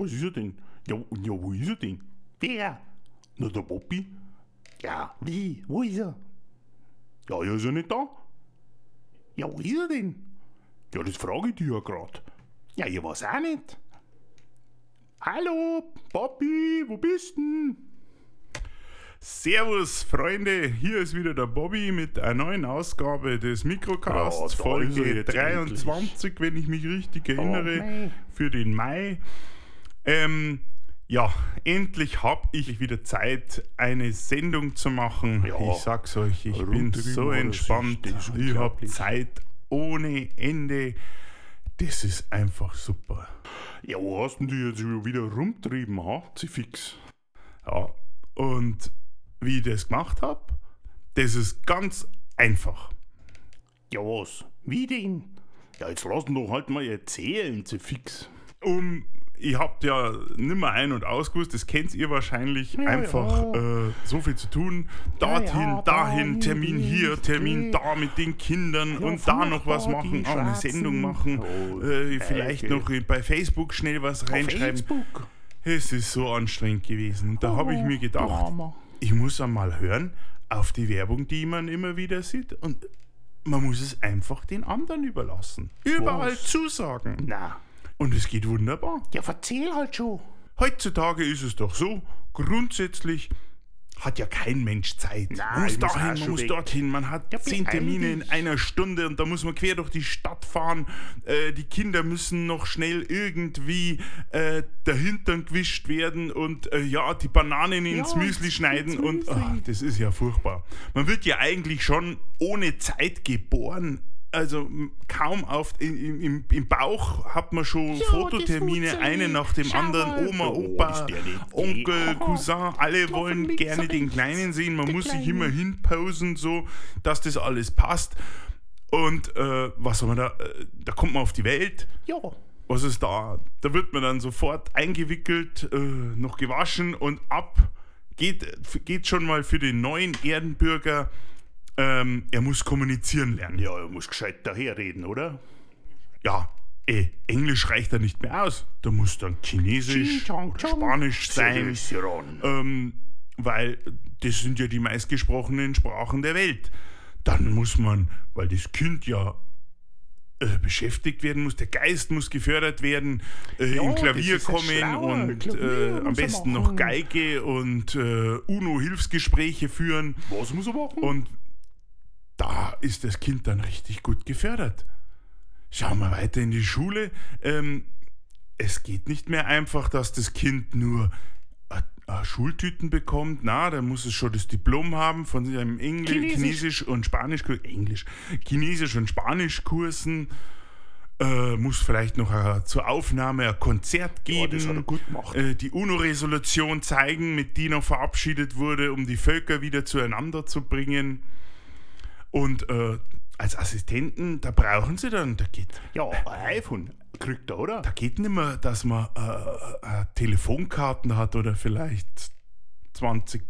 Ja, was ist er denn? Ja, ja wo ist er denn? Wer? Na, der Bobby? Ja, wie? Wo ist er? Ja, ja, ist er nicht da? Ja, wo ist er denn? Ja, das frage ich dich ja grad. Ja, ich weiß auch nicht. Hallo, Bobby, wo bist denn? Servus, Freunde, hier ist wieder der Bobby mit einer neuen Ausgabe des Mikrocasts, Ja, er Folge jetzt 23, wenn ich mich richtig erinnere, Mai. für den Mai. Ähm, ja, endlich habe ich wieder Zeit, eine Sendung zu machen. Ja, ich sag's euch, ich bin so entspannt. Ich habe. Zeit ohne Ende. Das ist einfach super. Ja, wo hast du jetzt schon wieder rumtrieben, ha? Zifix. Ja, und wie ich das gemacht habe, das ist ganz einfach. Ja, was? Wie denn? Ja, jetzt lass ihn doch halt mal erzählen, Zifix. Um, ihr habt ja nimmer ein- und ausgewusst, das kennt ihr wahrscheinlich, Ja, einfach ja. Äh, so viel zu tun. Dorthin, ja, dahin, Termin hier, Termin da mit den Kindern und da noch was machen, auch eine. Sendung machen, Oh, äh, vielleicht Eike. noch bei Facebook schnell was reinschreiben. Facebook. Es ist so anstrengend gewesen. Und da habe ich mir gedacht, Drama. ich muss einmal hören auf die Werbung, die man immer wieder sieht. Und man muss es einfach den anderen überlassen. Überall Was? zusagen. Na, Und es geht wunderbar. ja, erzähl halt schon. Heutzutage ist es doch so, grundsätzlich hat ja kein Mensch Zeit. Nein, man muss dahin, man muss weg. dorthin, man hat Ja, zehn Termine in einer Stunde und da muss man quer durch die Stadt fahren. Äh, die Kinder müssen noch schnell irgendwie äh, der Hintern gewischt werden und äh, ja, die Bananen ins Ja, Müsli schneiden ins und ach, das ist ja furchtbar. Man wird ja eigentlich schon ohne Zeit geboren. Also kaum auf im, im, im Bauch hat man schon das Fototermine, einen nach dem Schau anderen. Oma, Oh, Opa, nicht Onkel, eh. Cousin, alle wollen gerne den. Kleinen sehen. Man muss sich Kleine. immer hinposen, so, dass das alles passt. Und äh, was soll man da? Äh, da kommt man auf die Welt. Ja, Was ist da? Da wird man dann sofort eingewickelt, äh, noch gewaschen und ab geht, geht schon mal für den neuen Erdenbürger. Ähm, er muss kommunizieren lernen. ja, er muss gescheit daherreden, oder? Ja, eh, Englisch reicht da nicht mehr aus. Da muss dann Chinesisch Ching, oder. Spanisch sein. Ähm, weil das sind ja die meistgesprochenen Sprachen der Welt. Dann muss man, weil das Kind ja äh, beschäftigt werden muss, der Geist muss gefördert werden, äh, Ja, im Klavier kommen und Klavier äh, am besten noch Geige und äh, UNO-Hilfsgespräche führen. Was muss er machen? Und da ist das Kind dann richtig gut gefördert. Schauen wir weiter in die Schule. Ähm, es geht nicht mehr einfach, dass das Kind nur äh, äh, Schultüten bekommt. Na, da muss es schon das Diplom haben von seinem Englisch, Chinesisch. Chinesisch und Spanisch, Englisch, Chinesisch und Spanischkursen. Äh, muss vielleicht noch äh, zur Aufnahme ein Konzert Ja, geben das hat gut gemacht. äh, die UNO-Resolution zeigen, mit die noch verabschiedet wurde, um die Völker wieder zueinander zu bringen. Und äh, als Assistenten, da brauchen sie dann, da geht, ja, ein iPhone kriegt er, oder? da geht nicht mehr, dass man äh, äh, Telefonkarten hat oder vielleicht 20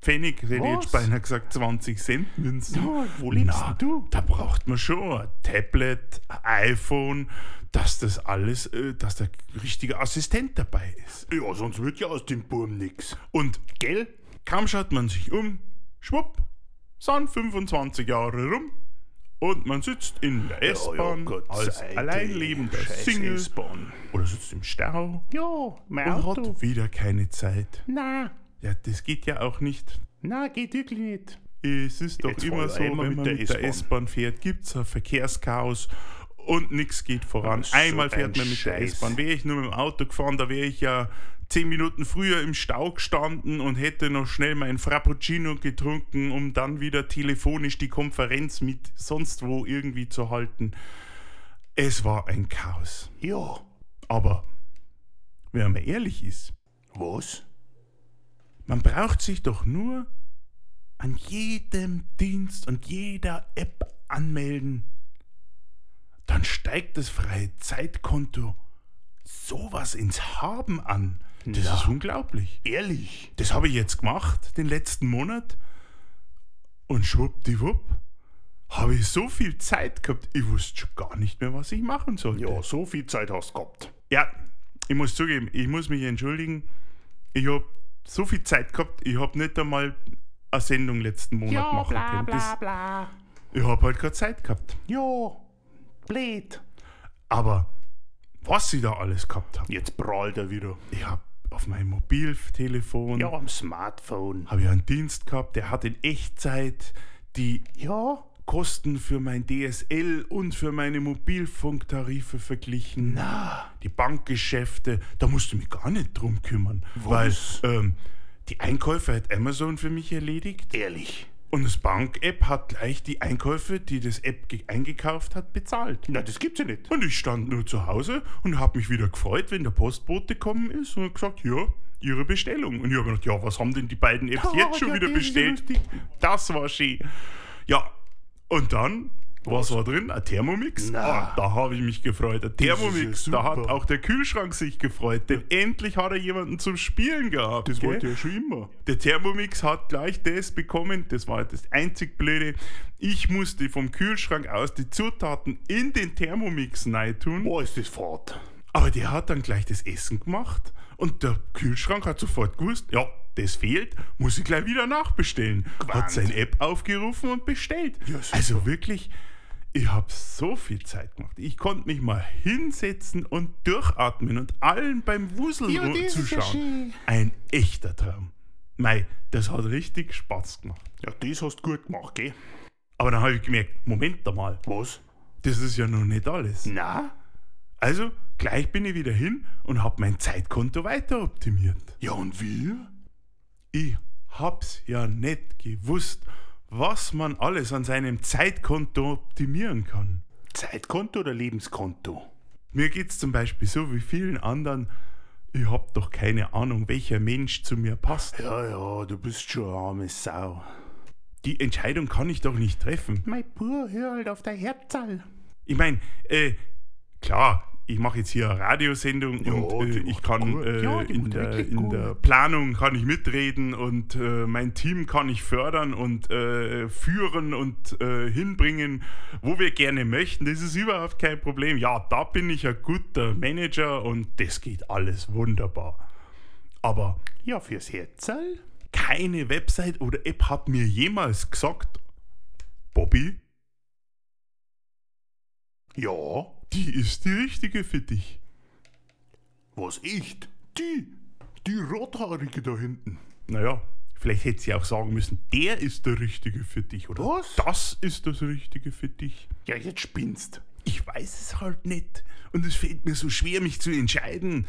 Pfennig, hätte ich jetzt beinahe gesagt 20 Cent Münzen. Ja, wo lebst Na, du? Da braucht man schon ein Tablet, ein iPhone, dass das alles, äh, dass der richtige Assistent dabei ist. Ja, sonst wird ja aus dem Burm nix. Und Gell? kaum schaut man sich um, schwupp, sind 25 Jahre rum und man sitzt in der S-Bahn Gott als sei alleinlebender Single oder sitzt im Stau Ja, mein und Auto. hat wieder keine Zeit. Na, Ja, das geht ja auch nicht. na, geht wirklich nicht. Es ist doch Jetzt immer so, einmal wenn man der mit der S-Bahn. Fährt, gibt es ein Verkehrschaos und nichts geht voran. Ist so Einmal ein fährt man mit der Scheiß. S-Bahn. Wäre ich nur mit dem Auto gefahren, da wäre ich ja zehn Minuten früher im Stau gestanden und hätte noch schnell mein Frappuccino getrunken, um dann wieder telefonisch die Konferenz mit sonst wo irgendwie zu halten. Es war ein Chaos. Ja, Aber wenn man ehrlich ist, was? man braucht sich doch nur an jedem Dienst und jeder App anmelden. Dann steigt das freie Zeitkonto sowas ins Haben an. Das Na. ist unglaublich. Ehrlich? Das habe ich jetzt gemacht, den letzten Monat. Und schwuppdiwupp habe ich so viel Zeit gehabt, ich wusste schon gar nicht mehr, was ich machen sollte. Ja, so viel Zeit hast du gehabt. Ja, ich muss zugeben, ich muss mich entschuldigen. Ich habe so viel Zeit gehabt, ich habe nicht einmal eine Sendung letzten Monat Ja, machen bla können. bla bla. ich habe halt keine Zeit gehabt. Ja, blöd. Aber was ich da alles gehabt habe, Jetzt prahlt er wieder. ich habe auf meinem Mobiltelefon Ja, am Smartphone. habe ich einen Dienst gehabt, der hat in Echtzeit die Ja, Kosten für mein DSL und für meine Mobilfunktarife verglichen. na, Die Bankgeschäfte, da musst du mich gar nicht drum kümmern, Was? weil ähm, die Einkäufe hat Amazon für mich erledigt ehrlich. Und das Bank-App hat gleich die Einkäufe, die das App ge- eingekauft hat, bezahlt. Na, das gibt's ja nicht. Und ich stand nur zu Hause und habe mich wieder gefreut, wenn der Postbote gekommen ist und hat gesagt, ja, Ihre Bestellung. Und ich habe gedacht, ja, was haben denn die beiden Apps Oh, jetzt schon ja, wieder bestellt? Das war schön. Ja, und dann, was, war drin? Ein Thermomix? Na. Ah, da habe ich mich gefreut. Ein Thermomix, ja da hat auch der Kühlschrank sich gefreut, denn endlich hat er jemanden zum Spielen gehabt. Das gell? wollte er schon immer. Der Thermomix hat gleich das bekommen, das war das einzig Blöde. Ich musste vom Kühlschrank aus die Zutaten in den Thermomix tun, Wo ist das Fahrt? aber der hat dann gleich das Essen gemacht und der Kühlschrank hat sofort gewusst, ja, das fehlt, muss ich gleich wieder nachbestellen. Hat Gewandt. seine App aufgerufen und bestellt. Ja, also wirklich, ich habe so viel Zeit gemacht. Ich konnte mich mal hinsetzen und durchatmen und allen beim Wuseln Ja, ja zuschauen. schön. Ein echter Traum. Mei, das hat richtig Spaß gemacht. Ja, das hast du gut gemacht, gell? Aber dann habe ich gemerkt, Moment einmal, Was? das ist ja noch nicht alles. Na? Also, gleich bin ich wieder hin und habe mein Zeitkonto weiter optimiert. Ja, und wie? Ich hab's ja nicht gewusst, was man alles an seinem Zeitkonto optimieren kann. Zeitkonto oder Lebenskonto? Mir geht's zum Beispiel so wie vielen anderen, ich hab doch keine Ahnung, welcher Mensch zu mir passt. Ja, ja, du bist schon eine arme Sau. Die Entscheidung kann ich doch nicht treffen. Mein Bub, hör halt auf dein Herzal. Ich meine, äh, klar, ich mache jetzt hier eine Radiosendung Ja, und äh, ich kann äh, Ja, in, der, in der Planung kann ich mitreden und äh, mein Team kann ich fördern und äh, führen und äh, hinbringen, wo wir gerne möchten. Das ist überhaupt kein Problem. Ja, da bin ich ein guter Manager und das geht alles wunderbar. Aber Ja, fürs Herzal? keine Website oder App hat mir jemals gesagt, Bobby, Ja. die ist die richtige für dich. Was echt? Die? Die Rothaarige da hinten. Naja, vielleicht hätte sie auch sagen müssen, der ist der Richtige für dich. Oder Was? das ist das Richtige für dich. Ja, jetzt spinnst. Ich weiß es halt nicht. Und es fällt mir so schwer, mich zu entscheiden.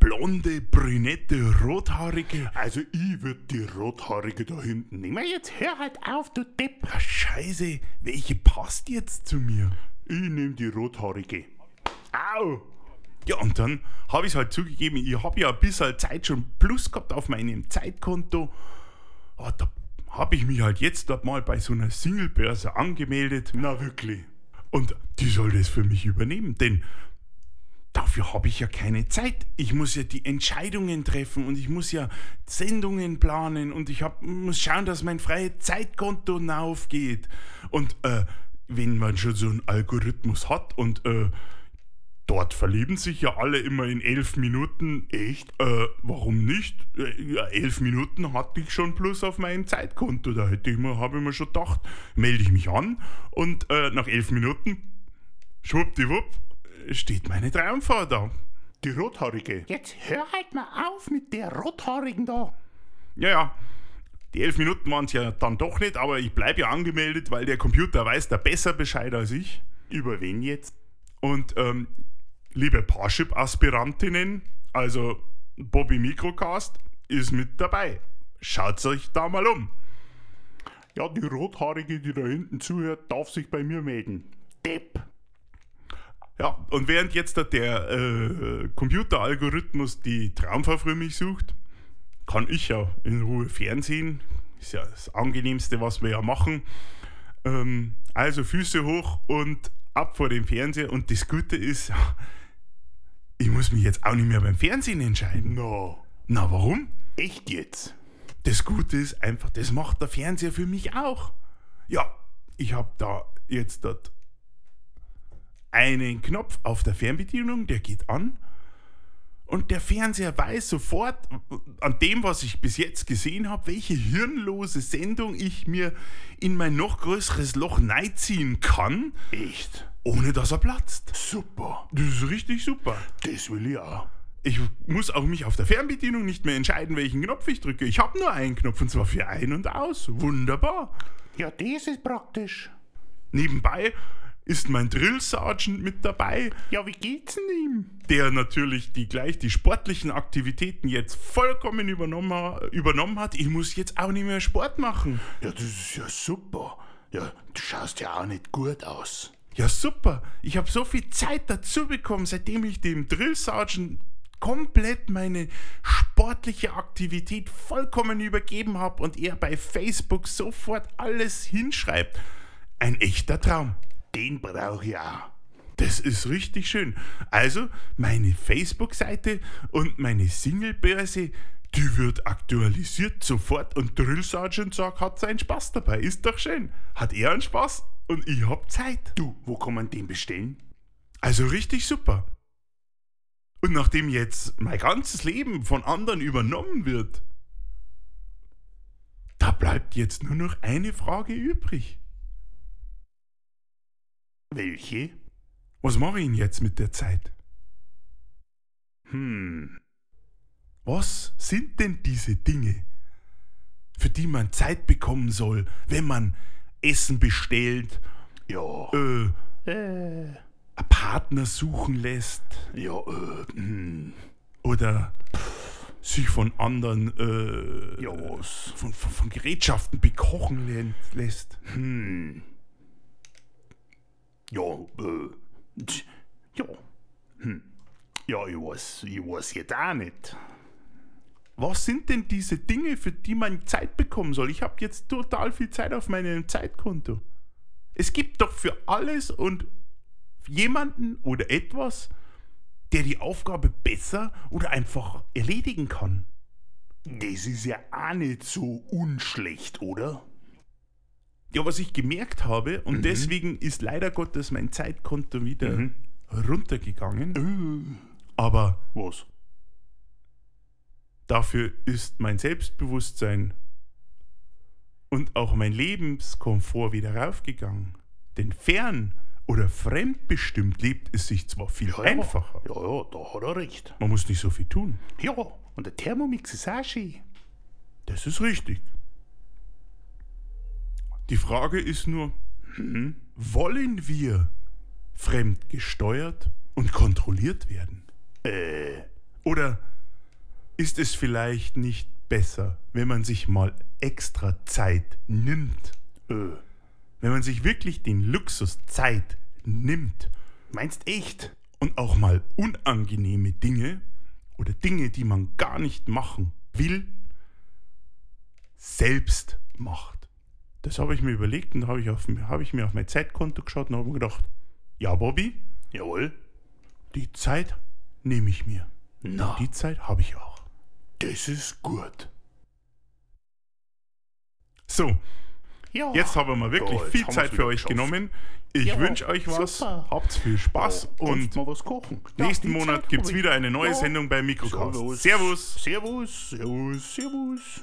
Blonde, brünette, rothaarige. Also, ich würd die Rothaarige da hinten nehmen. Jetzt hör halt auf, du Depp. Ah, Scheiße, welche passt jetzt zu mir? Ich nehm die Rothaarige. Au! Ja, und dann habe ich es halt zugegeben, ich habe ja ein bisschen Zeit schon plus gehabt auf meinem Zeitkonto. Aber da habe ich mich halt jetzt dort mal bei so einer Singlebörse angemeldet. Na, wirklich. Und die soll das für mich übernehmen, denn dafür habe ich ja keine Zeit. Ich muss ja die Entscheidungen treffen und ich muss ja Sendungen planen und ich hab, muss schauen, dass mein freies Zeitkonto aufgeht. Und äh, wenn man schon so einen Algorithmus hat und äh, dort verlieben sich ja alle immer in elf Minuten. Echt? Äh, warum nicht? Äh, elf Minuten hatte ich schon plus auf meinem Zeitkonto. Da hätte ich mir, habe ich mir schon gedacht, melde ich mich an und äh, nach elf Minuten, schwuppdiwupp, steht meine Traumfrau da. Die Rothaarige. Jetzt hör halt mal auf mit der Rothaarigen da. Ja, ja. Die elf Minuten waren es ja dann doch nicht, aber ich bleibe ja angemeldet, weil der Computer weiß da besser Bescheid als ich. Über wen jetzt? Und ähm, liebe Parship-Aspirantinnen, also Bobby Microcast ist mit dabei. Schaut euch da mal um. Ja, die Rothaarige, die da hinten zuhört, darf sich bei mir melden. Depp. Ja, und während jetzt der äh, Computeralgorithmus die Traumfrau für mich sucht, kann ich ja in Ruhe Fernsehen. Ist ja das Angenehmste, was wir ja machen. Ähm, also Füße hoch und ab vor dem Fernseher. Und das Gute ist, ich muss mich jetzt auch nicht mehr beim Fernsehen entscheiden. Na, Na, warum? echt jetzt? Das Gute ist einfach, das macht der Fernseher für mich auch. Ja, ich habe da jetzt dort einen Knopf auf der Fernbedienung, der geht an. Und der Fernseher weiß sofort an dem, was ich bis jetzt gesehen habe, welche hirnlose Sendung ich mir in mein noch größeres Loch ziehen kann, Echt? ohne dass er platzt. Super. Das ist richtig super. Das will ich auch. Ich muss auch mich auf der Fernbedienung nicht mehr entscheiden, welchen Knopf ich drücke. Ich habe nur einen Knopf und zwar für ein und aus. Wunderbar. Ja, das ist praktisch. Nebenbei ist mein Drill Sergeant mit dabei, Ja, wie geht's denn ihm? der natürlich die gleich die sportlichen Aktivitäten jetzt vollkommen übernommen, übernommen hat. Ich muss jetzt auch nicht mehr Sport machen. Ja, das ist ja super. Ja, du schaust ja auch nicht gut aus. Ja, super. Ich habe so viel Zeit dazu bekommen, seitdem ich dem Drill Sergeant komplett meine sportliche Aktivität vollkommen übergeben habe und er bei Facebook sofort alles hinschreibt. Ein echter Traum. Den brauche ich auch. Das ist richtig schön. Also, meine Facebook-Seite und meine Singlebörse, die wird aktualisiert sofort und Drill Sergeant sagt, hat seinen Spaß dabei. Ist doch schön. Hat er einen Spaß und ich hab Zeit. Du, wo kann man den bestellen? Also richtig super. Und nachdem jetzt mein ganzes Leben von anderen übernommen wird, da bleibt jetzt nur noch eine Frage übrig. Welche? Was mache ich denn jetzt mit der Zeit? Hm, Was sind denn diese Dinge, für die man Zeit bekommen soll, wenn man Essen bestellt, ja. äh, Äh, einen Partner suchen lässt ja, äh, hm, oder sich von anderen äh, ja, was? von, von, von Gerätschaften bekochen lä- lässt? Hm. Ja, äh, ja. Hm. Ja, ich weiß, ich weiß jetzt auch nicht. Was sind denn diese Dinge, für die man Zeit bekommen soll? Ich habe jetzt total viel Zeit auf meinem Zeitkonto. Es gibt doch für alles und jemanden oder etwas, der die Aufgabe besser oder einfach erledigen kann. Das ist ja auch nicht so unschlecht, oder? Ja, was ich gemerkt habe, und deswegen ist leider Gottes mein Zeitkonto wieder runtergegangen, aber Was? dafür ist mein Selbstbewusstsein und auch mein Lebenskomfort wieder raufgegangen. Denn fern oder fremdbestimmt lebt es sich zwar viel einfacher, Ja, ja, da hat er recht. man muss nicht so viel tun. Ja, und der Thermomix ist auch schön. Das ist richtig. Die Frage ist nur, hm, wollen wir fremdgesteuert und kontrolliert werden? Äh, Oder ist es vielleicht nicht besser, wenn man sich mal extra Zeit nimmt? äh, Wenn man sich wirklich den Luxus Zeit nimmt meinst echt? und auch mal unangenehme Dinge oder Dinge, die man gar nicht machen will, selbst macht. Das habe ich mir überlegt und habe ich, auf, habe ich mir auf mein Zeitkonto geschaut und habe mir gedacht, ja Bobby, Jawohl. die Zeit nehme ich mir. Na, Die Zeit habe ich auch. das ist gut. So, Ja. jetzt haben wir wirklich Ja, viel Zeit für euch geschafft. genommen. Ich Ja, wünsche euch was, super. habt viel Spaß Ja, und mal was kochen. Nächsten Monat gibt es hab wieder eine neue. Sendung bei Mikrocast. Servus. Servus. Servus, servus, servus.